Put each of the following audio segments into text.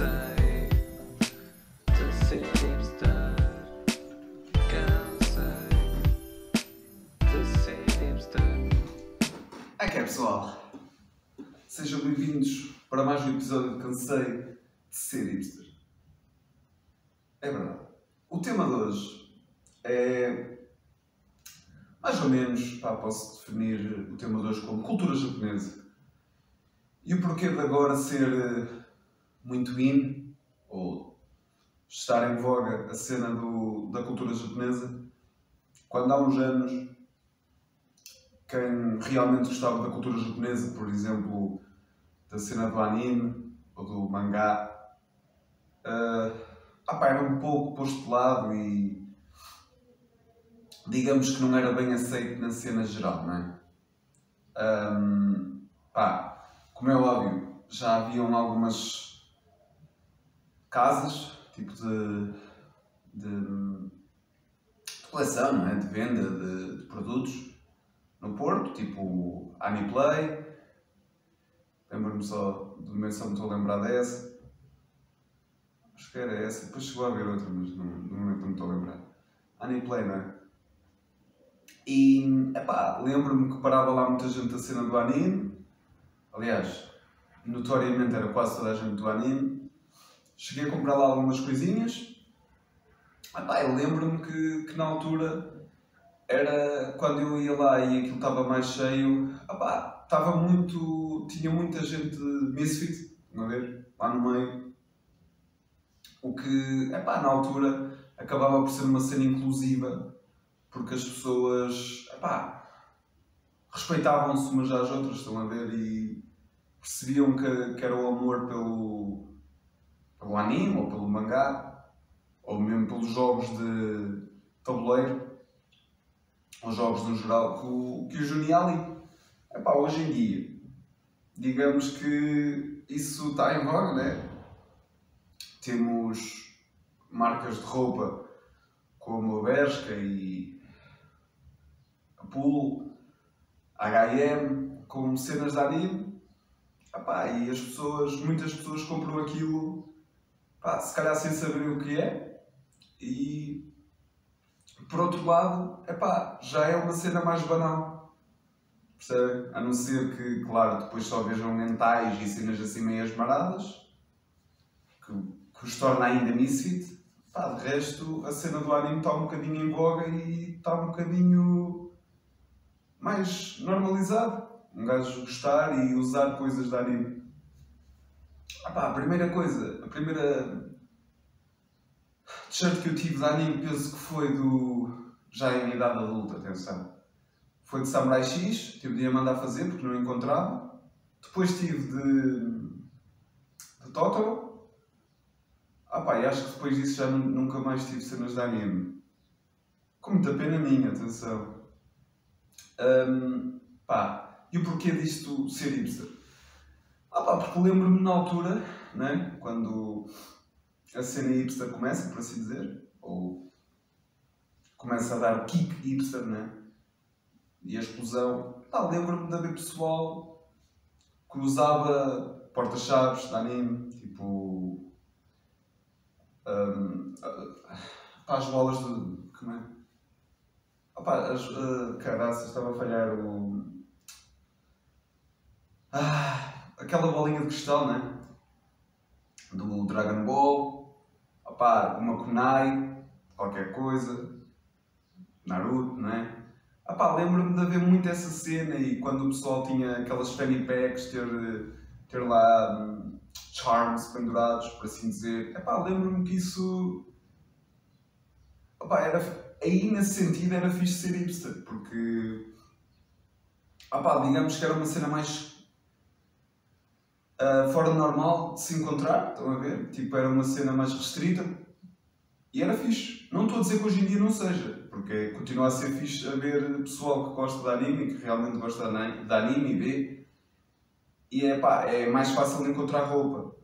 Hipster. É é pessoal, sejam bem-vindos para mais um episódio de Cansei de Ser Hipster. É verdade. O tema de hoje é mais ou menos, pá, posso definir o tema de hoje como cultura japonesa. E o porquê de agora ser eh, muito in, ou estar em voga a cena do, da cultura japonesa, quando há uns anos quem realmente gostava da cultura japonesa, por exemplo, da cena do anime ou do mangá, uh, ah, pá, era um pouco posto de lado e digamos que não era bem aceito na cena geral, não é? Um, pá, como é óbvio, já haviam algumas casas, tipo de, de, de coleção, é? de venda de, de produtos no Porto, tipo Aniplay. Lembro-me só do momento só me estou a lembrar dessa. Acho que era essa. Depois chegou a haver outra, mas no, no momento não me estou a lembrar. Aniplay, não é? E, epá, lembro-me que parava lá muita gente a cena do anime. Aliás, notoriamente era quase toda a gente do anime. Cheguei a comprar lá algumas coisinhas. Epá, eu lembro-me que, que na altura era quando eu ia lá e aquilo estava mais cheio, opá, estava muito. tinha muita gente misfit, não ver? Lá no meio. O que, epá, na altura acabava por ser uma cena inclusiva, porque as pessoas, epá, respeitavam-se umas às outras, estão a ver? E percebiam que, que era o amor pelo, pelo anime ou pelo mangá, ou mesmo pelos jogos de tabuleiro aos jogos no geral que o, que o Juni ali. Epá, hoje em dia, digamos que isso está em voga, né? Temos marcas de roupa como a Bershka e a a H&M, como cenas de anime. Epá, e as pessoas, muitas pessoas compram aquilo, epá, se calhar sem saber o que é, e por outro lado, epá, já é uma cena mais banal. A não ser que, claro, depois só vejam mentais e cenas assim meias maradas, que, que os torna ainda misfit. Pá, de resto, a cena do anime está um bocadinho em voga e está um bocadinho mais normalizado. Um gajo gostar e usar coisas de anime. Ah pá, a primeira coisa, a primeira t-shirt que eu tive de anime penso que foi do. já em idade adulta, atenção. Foi de Samurai X, tive de a mandar fazer porque não encontrava. Depois tive de. de Totoro. Ah pá, e acho que depois disso já nunca mais tive cenas de anime. Com muita pena minha, atenção. Um, pá, e o porquê disto ser hipster? Ah pá, porque lembro-me na altura, né, quando a cena hipster começa, por assim dizer, ou começa a dar kick hipster, né? E a explosão. Pá, lembro-me de haver pessoal que usava porta-chaves de anime, tipo. Um, pá, as bolas de. Como é? Opa, as. Uh, caraças, estava a falhar o. Ah, aquela bolinha de cristal, né? Do Dragon Ball opá, uma kunai, qualquer coisa, Naruto, não é? Opá, lembro-me de haver muito essa cena e quando o pessoal tinha aquelas fanny packs, ter, ter lá um, charms pendurados, por assim dizer. Epá, lembro-me que isso. Opá, era, aí nesse sentido era fixe ser hipster, porque. Opá, digamos que era uma cena mais uh, fora do normal de se encontrar, estão a ver? Tipo, era uma cena mais restrita e era fixe. Não estou a dizer que hoje em dia não seja, porque continua a ser fixe haver pessoal que gosta de anime, que realmente gosta de anime e vê. E é pá, é mais fácil de encontrar roupa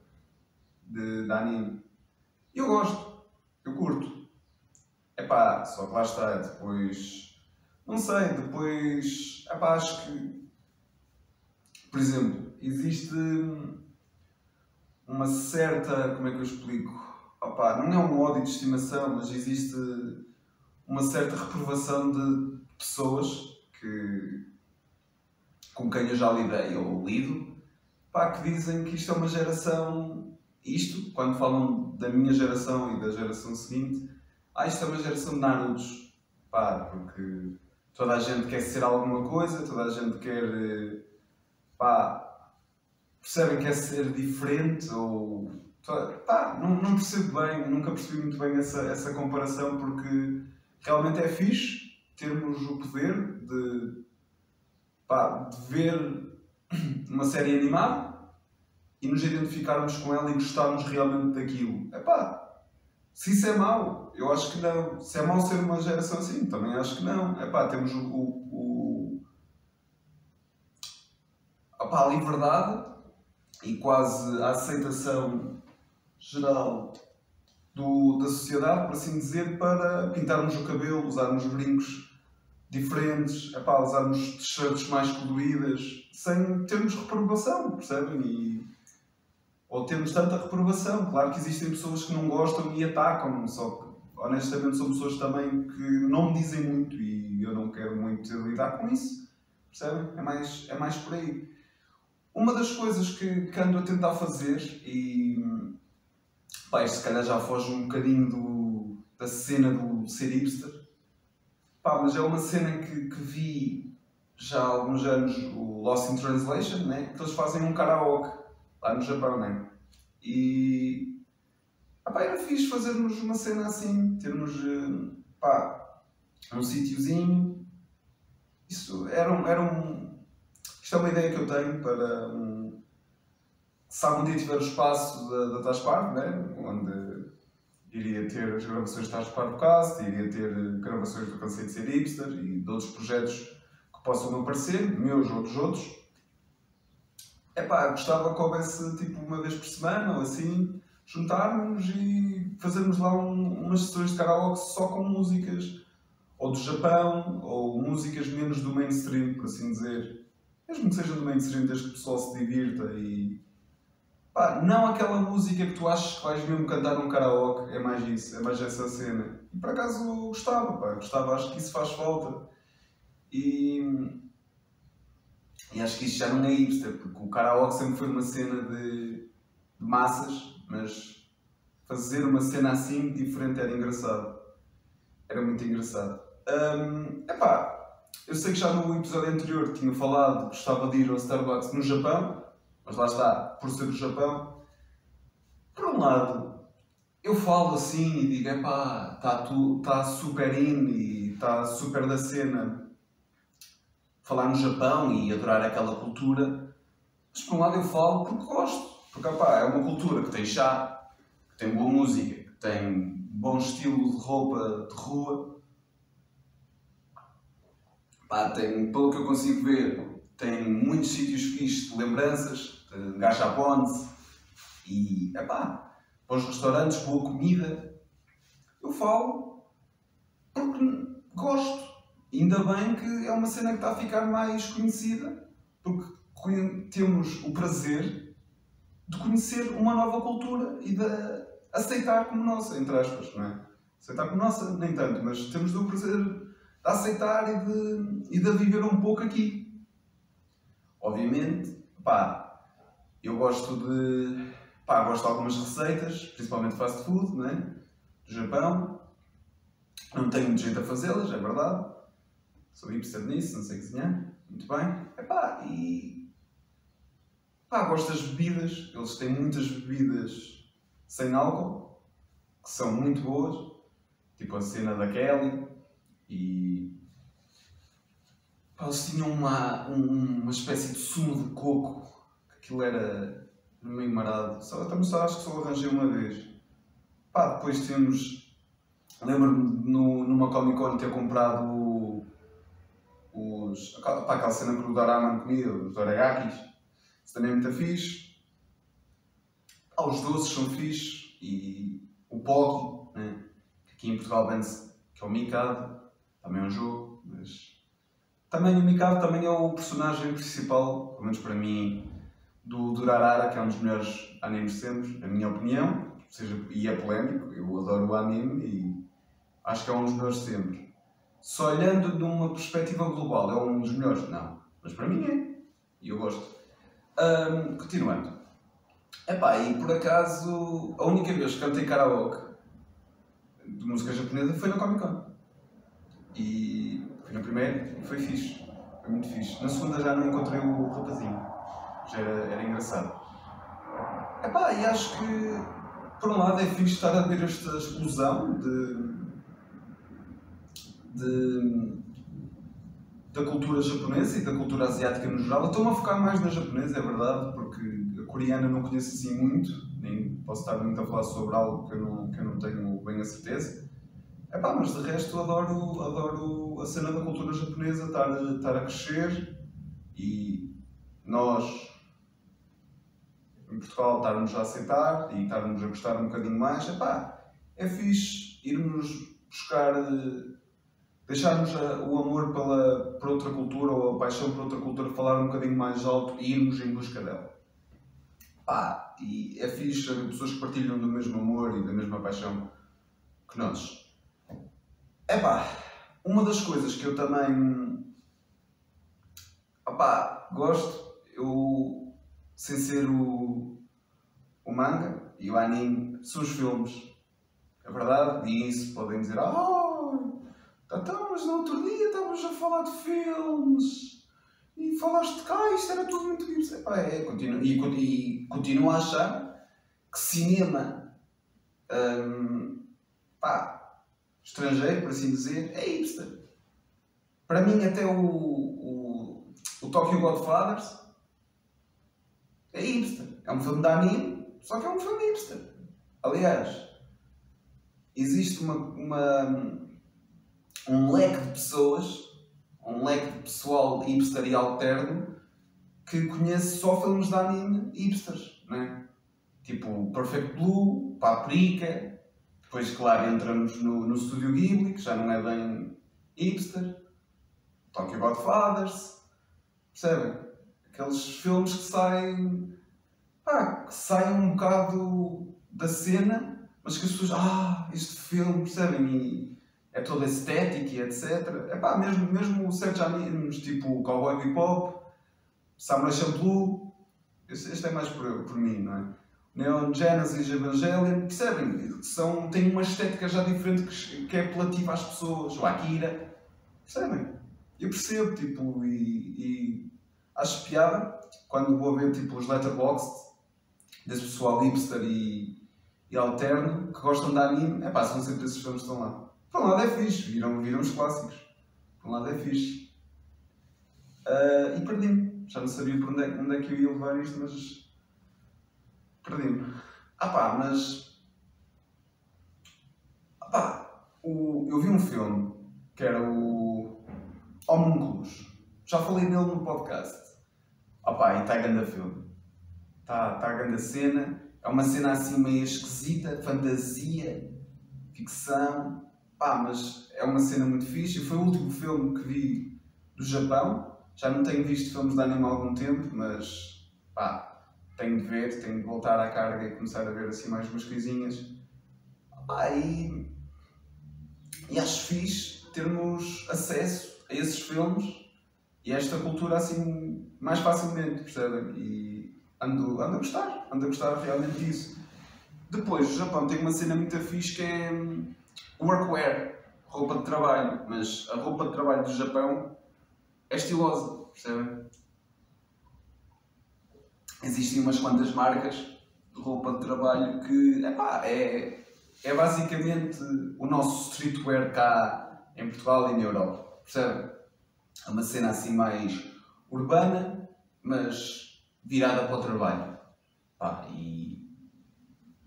de, de anime. Eu gosto, eu curto. É pá, só que lá está, depois. Não sei, depois. É pá, acho que. Por exemplo, existe uma certa. Como é que eu explico? Opá, não é um ódio de estimação, mas existe uma certa reprovação de pessoas que, com quem eu já lidei ou lido, pá, que dizem que isto é uma geração. Isto, quando falam da minha geração e da geração seguinte, ah, isto é uma geração de Narutos. Pá, porque toda a gente quer ser alguma coisa, toda a gente quer. pá, percebem que quer ser diferente ou. Pá, não, não percebo bem, nunca percebi muito bem essa, essa comparação porque realmente é fixe termos o poder de, pá, de ver uma série animada e nos identificarmos com ela e gostarmos realmente daquilo. Epá, se isso é mau, eu acho que não. Se é mau ser uma geração assim, também acho que não. Epá, temos o, o, o opá, a liberdade e quase a aceitação geral do, da sociedade, por assim dizer, para pintarmos o cabelo, usarmos brincos diferentes, epá, usarmos t-shirts mais coloridas, sem termos reprovação, percebem? E, ou termos tanta reprovação. Claro que existem pessoas que não gostam e atacam-me, só que honestamente são pessoas também que não me dizem muito e eu não quero muito lidar com isso, percebem? É mais, é mais por aí. Uma das coisas que, que ando a tentar fazer, e pá, isto se calhar já foge um bocadinho do, da cena do ser hipster, pá, mas é uma cena que, que vi já há alguns anos, o Lost in Translation, né? que eles fazem um karaoke lá no Japão, né? E pá, era fixe fazermos uma cena assim, termos eh, pá, um sítiozinho. Isso era um, era um. Isto é uma ideia que eu tenho para um. Se algum dia tiver o espaço da, da Taspar, né? onde iria ter as gravações de Taspar Cast, iria ter gravações do Conceito de Ser Hipster e de outros projetos que possam aparecer, meus ou dos outros. É pá, gostava que houvesse tipo uma vez por semana ou assim, juntarmos e fazermos lá um, umas sessões de karaoke só com músicas ou do Japão ou músicas menos do mainstream, por assim dizer. Mesmo que sejam do mainstream, desde que o pessoal se divirta e. Pá, não aquela música que tu achas que vais mesmo cantar num karaoke, é mais isso, é mais essa cena. E por acaso gostava, pá, gostava, acho que isso faz falta. E. E acho que isto já não é hipster, porque o karaoke sempre foi uma cena de, de massas, mas fazer uma cena assim diferente era engraçado. Era muito engraçado. Hum, epá, eu sei que já no episódio anterior tinha falado que gostava de ir ao Starbucks no Japão, mas lá está, por ser o Japão. Por um lado, eu falo assim e digo, epá, está tá super in e está super da cena falar no Japão e adorar aquela cultura. Mas por um lado eu falo porque gosto. Porque opá, é uma cultura que tem chá, que tem boa música, que tem bom estilo de roupa de rua. Pá, tem, pelo que eu consigo ver, tem muitos sítios fixos de lembranças, de gachapones e epá, bons restaurantes, boa comida. Eu falo porque gosto. Ainda bem que é uma cena que está a ficar mais conhecida, porque temos o prazer de conhecer uma nova cultura e de aceitar como nossa, entre aspas, não é? Aceitar como nossa, nem tanto, mas temos o prazer de aceitar e de, e de viver um pouco aqui. Obviamente, pá, eu gosto de, pá, gosto de algumas receitas, principalmente fast food, não é? Do Japão. Não tenho muito jeito a fazê-las, é verdade. Sou hipster nisso, não sei cozinhar. Muito bem. Epá, e. Pá, gosto das bebidas. Eles têm muitas bebidas sem álcool, que são muito boas. Tipo a cena da Kelly. E. Eles tinham uma, um- uma espécie de sumo de coco. que Aquilo era meio marado. Só, também só acho que só arranjei uma vez. Pá, depois temos. Lembro-me numa Comic Con ter comprado os. Pá, aquela cena que o Doraemon comia, os Dorayakis. Isso também é muito fixe. Ah, os doces são fixe. E o Pocky, né? que aqui em Portugal vende-se, que é o Mikado. Também é um jogo, mas. Também o Mikado também é o personagem principal, pelo menos para mim, do Durarara, que é um dos melhores animes de sempre, na minha opinião, seja, e é polémico, eu adoro o anime e acho que é um dos melhores de sempre. Só olhando de uma perspectiva global, é um dos melhores? Não. Mas para mim é. E eu gosto. Ahm, continuando. Epá, e por acaso, a única vez que cantei karaoke de música japonesa foi na Comic Con. E fui na primeira e foi fixe. Foi muito fixe. Na segunda já não encontrei o rapazinho. Já era, era engraçado. Epá, e acho que, por um lado, é fixe estar a ver esta explosão de. de da cultura japonesa e da cultura asiática no geral. Estou-me a focar mais na japonesa, é verdade, porque a coreana não conheço assim muito, nem posso estar muito a falar sobre algo que eu não, que eu não tenho bem a certeza. Epá, mas de resto adoro, adoro a cena da cultura japonesa, estar, estar a crescer e nós em Portugal estarmos a aceitar e estarmos a gostar um bocadinho mais. Epá, é fixe irmos buscar, deixarmos o amor pela, por outra cultura ou a paixão por outra cultura falar um bocadinho mais alto e irmos em busca dela. Pá, e é fixe pessoas que partilham do mesmo amor e da mesma paixão que nós. Epá, uma das coisas que eu também opá, gosto, eu sem ser o, o manga e o anime, são os filmes. É verdade, e isso podem dizer, ah, então, mas no outro dia estavas a falar de filmes e falaste cá, isto era tudo muito bem. Epá, é, continuo, e, e continuo a achar que cinema hum, pá, estrangeiro, por assim dizer, é hipster. Para mim, até o, o, o Tokyo Godfathers é hipster. É um filme de anime, só que é um filme hipster. Aliás, existe uma, uma- um leque de pessoas, um leque de pessoal hipster e alterno que conhece só filmes de anime hipsters, né? Tipo Perfect Blue, Paprika, depois, claro, entramos no, no Estúdio Ghibli, que já não é bem hipster, Tokyo Godfathers, percebem? Aqueles filmes que saem, que saem um bocado da cena, mas que as pessoas, ah, este filme, percebem? E é todo estético e etc. É pá, mesmo, mesmo certos animes, tipo Cowboy Bebop, Samurai Champloo, este, este é mais por, por mim, não é? Neon Genesis Evangelion, percebem? São, têm uma estética já diferente que, que é apelativa às pessoas, o Akira, percebem? Eu percebo, tipo, e, e acho piada quando vou ver tipo, os letterboxd desse pessoal hipster e, e alterno que gostam de anime, é pá, são sempre esses filmes que estão lá. Por um lado é fixe, viram, viram os clássicos. Por um lado é fixe. Ah, e perdi-me. Já não sabia por onde é, onde é que eu ia levar isto, mas perdi-me. Ah pá, mas. Ah pá, o... eu vi um filme que era o Homúnculos. Já falei nele no podcast. Ah pá, e está a grande filme. Está tá a grande cena. É uma cena assim meio esquisita, fantasia, ficção. Pá, mas é uma cena muito fixe. Foi o último filme que vi do Japão. Já não tenho visto filmes de anime há algum tempo, mas pá, tenho de ver, tenho de voltar à carga e começar a ver assim mais umas coisinhas. Pá, e, e acho fixe termos acesso a esses filmes e a esta cultura assim mais facilmente, percebem? E ando, ando a gostar, ando a gostar realmente disso. Depois, o Japão tem uma cena muito fixe que é hum, workwear, roupa de trabalho, mas a roupa de trabalho do Japão é estilosa, percebem? Existem umas quantas marcas de roupa de trabalho que, epá, é, é basicamente o nosso streetwear cá em Portugal e na Europa, percebem? É uma cena assim mais urbana, mas virada para o trabalho. Pá, e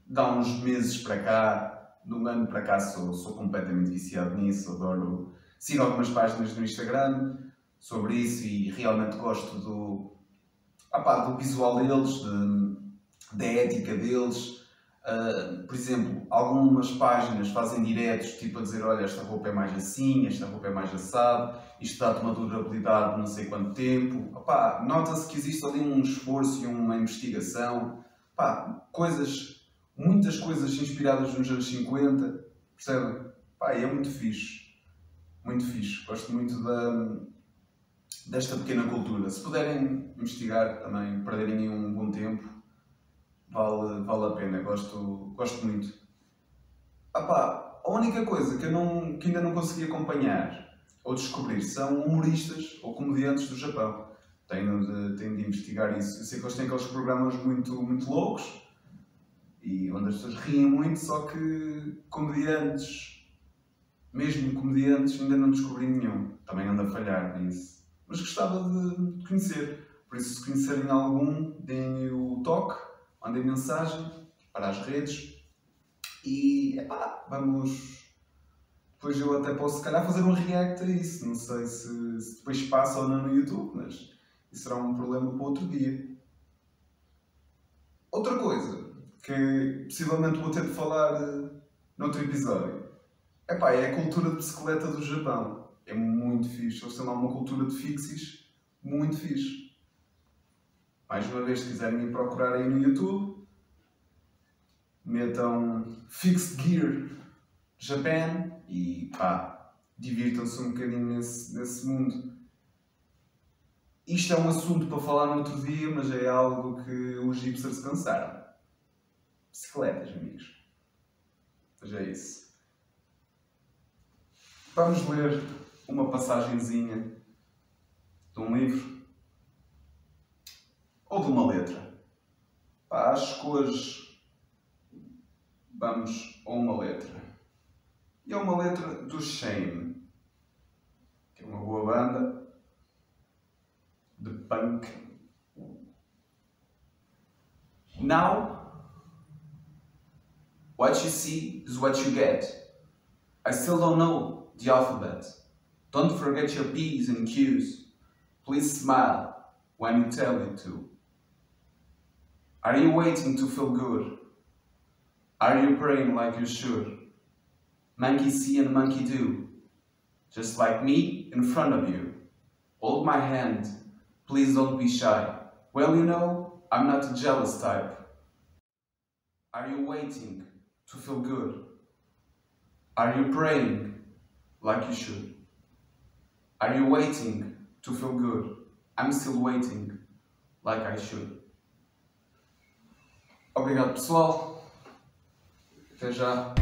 dá uns meses para cá, de um ano para cá, sou, sou completamente viciado nisso. Adoro. Sigo algumas páginas no Instagram sobre isso e realmente gosto do, ah pá, do visual deles, de- da ética deles. Uh, por exemplo, algumas páginas fazem diretos, tipo a dizer: olha, esta roupa é mais assim, esta roupa é mais assado, isto dá-te uma durabilidade de não sei quanto tempo. Opá, Nota-se que existe ali um esforço e uma investigação. Opá, coisas, muitas coisas inspiradas nos anos 50, percebem? Opá, e é muito fixe. Muito fixe. Gosto muito da, desta pequena cultura. Se puderem investigar também, perderem um bom tempo vale, vale a pena, gosto, gosto muito. Ah a única coisa que, eu não, que ainda não consegui acompanhar ou descobrir são humoristas ou comediantes do Japão. Tenho de, tenho de investigar isso. Eu sei que eles têm aqueles programas muito, muito loucos e onde as pessoas riem muito, só que comediantes, mesmo comediantes, ainda não descobri nenhum. Também ando a falhar nisso. Mas gostava de conhecer. Por isso, se conhecerem algum, deem o toque mandem mensagem para as redes e epá, vamos. Depois eu até posso se calhar fazer um react a isso. Não sei se, se depois passa ou não no YouTube, mas isso será um problema para outro dia. Outra coisa que possivelmente vou ter de falar uh, noutro episódio epá, é a cultura de bicicleta do Japão. É muito fixe. Eles têm lá uma cultura de fixies muito fixe. Mais uma vez, se quiserem me procurar aí no YouTube, metam Fixed Gear Japan e pá, divirtam-se um bocadinho nesse, nesse mundo. Isto é um assunto para falar no outro dia, mas é algo que os hipsters cansaram. Bicicletas, amigos. Mas é isso. Vamos ler uma passagenzinha de um livro ou de uma letra. Pá, acho que hoje vamos a uma letra. E é uma letra do Shame, que é uma boa banda de punk. Now, what you see is what you get. I still don't know the alphabet. Don't forget your P's and Q's. Please smile when you tell it to. Are you waiting to feel good? Are you praying like you should? Monkey see and monkey do. Just like me in front of you. Hold my hand. Please don't be shy. Well, you know, I'm not a jealous type. Are you waiting to feel good? Are you praying like you should? Are you waiting to feel good? I'm still waiting, like I should. Obrigado, pessoal. Até já.